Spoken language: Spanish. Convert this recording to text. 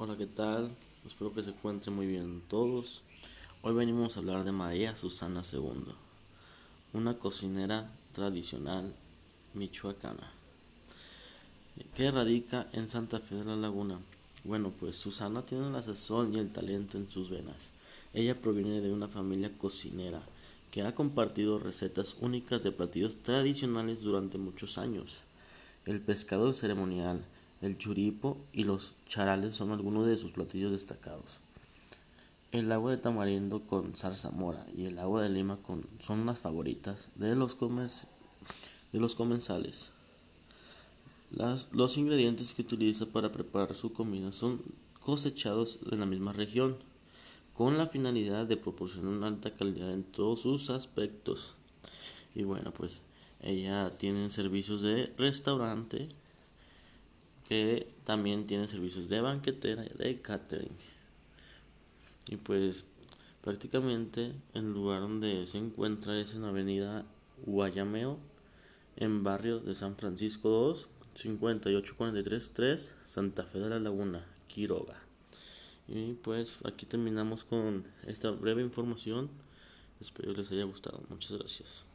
Hola, ¿qué tal? Espero que se encuentren muy bien todos. Hoy venimos a hablar de María Susana II, una cocinera tradicional michoacana que radica en Santa Fe de la Laguna. Bueno, pues Susana tiene la sazón y el talento en sus venas. Ella proviene de una familia cocinera que ha compartido recetas únicas de platillos tradicionales durante muchos años. El pescado ceremonial, el churipo y los charales son algunos de sus platillos destacados. El agua de tamarindo con zarzamora y el agua de lima con, son las favoritas de los, de los comensales. los ingredientes que utiliza para preparar su comida son cosechados en la misma región, con la finalidad de proporcionar una alta calidad en todos sus aspectos. Y bueno, pues ella tiene servicios de restaurante, que también tiene servicios de banquetera y de catering. Y pues prácticamente el lugar donde se encuentra es en avenida Guayameo, en barrio de San Francisco 2, 5843 3, Santa Fe de la Laguna, Quiroga. Y pues aquí terminamos con esta breve información. Espero les haya gustado. Muchas gracias.